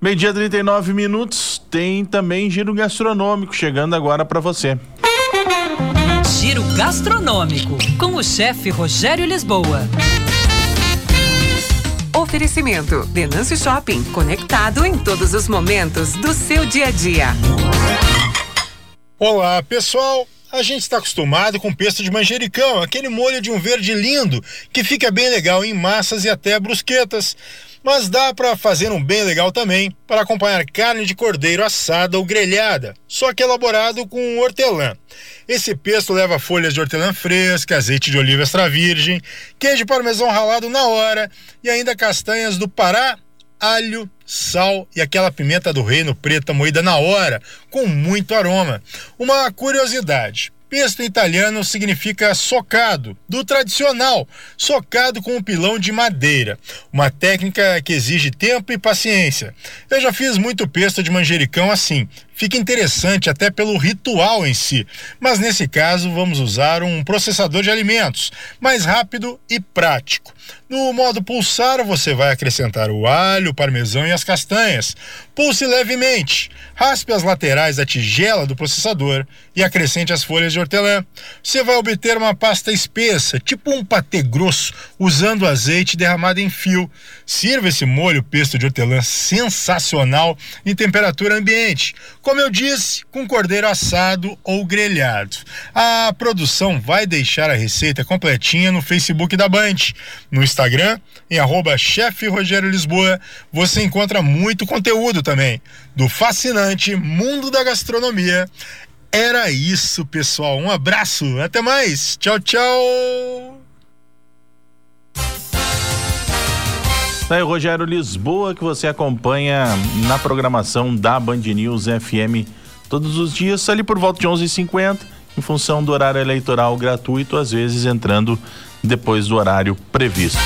Meio-dia 39 minutos, tem também giro gastronômico chegando agora para você. Giro gastronômico com o chefe Rogério Lisboa. Oferecimento: Denâncio Shopping, conectado em todos os momentos do seu dia a dia. Olá, pessoal. A gente está acostumado com pesto de manjericão, aquele molho de um verde lindo que fica bem legal em massas e até brusquetas. Mas dá para fazer um bem legal também para acompanhar carne de cordeiro assada ou grelhada, só que elaborado com hortelã. Esse pesto leva folhas de hortelã fresca, azeite de oliva extra virgem, queijo parmesão ralado na hora e ainda castanhas do Pará, alho, sal e aquela pimenta do reino preta moída na hora, com muito aroma. Uma curiosidade: Pesto italiano significa socado, do tradicional, socado com um pilão de madeira, uma técnica que exige tempo e paciência. Eu já fiz muito pesto de manjericão assim, fica interessante até pelo ritual em si. Mas nesse caso, vamos usar um processador de alimentos, mais rápido e prático. No modo pulsar, você vai acrescentar o alho, o parmesão e as castanhas. Pulse levemente, raspe as laterais da tigela do processador e acrescente as folhas de hortelã. Você vai obter uma pasta espessa, tipo um patê grosso, usando azeite derramado em fio. Sirva esse molho pesto de hortelã sensacional em temperatura ambiente como eu disse, com cordeiro assado ou grelhado. A produção vai deixar a receita completinha no Facebook da Band. No Instagram, em arroba Lisboa, você encontra muito conteúdo também do fascinante mundo da gastronomia. Era isso, pessoal. Um abraço, até mais. Tchau, tchau. Tá aí, Rogério Lisboa, que você acompanha na programação da Band News FM todos os dias, ali por volta de 11h50, em função do horário eleitoral gratuito, às vezes entrando depois do horário previsto.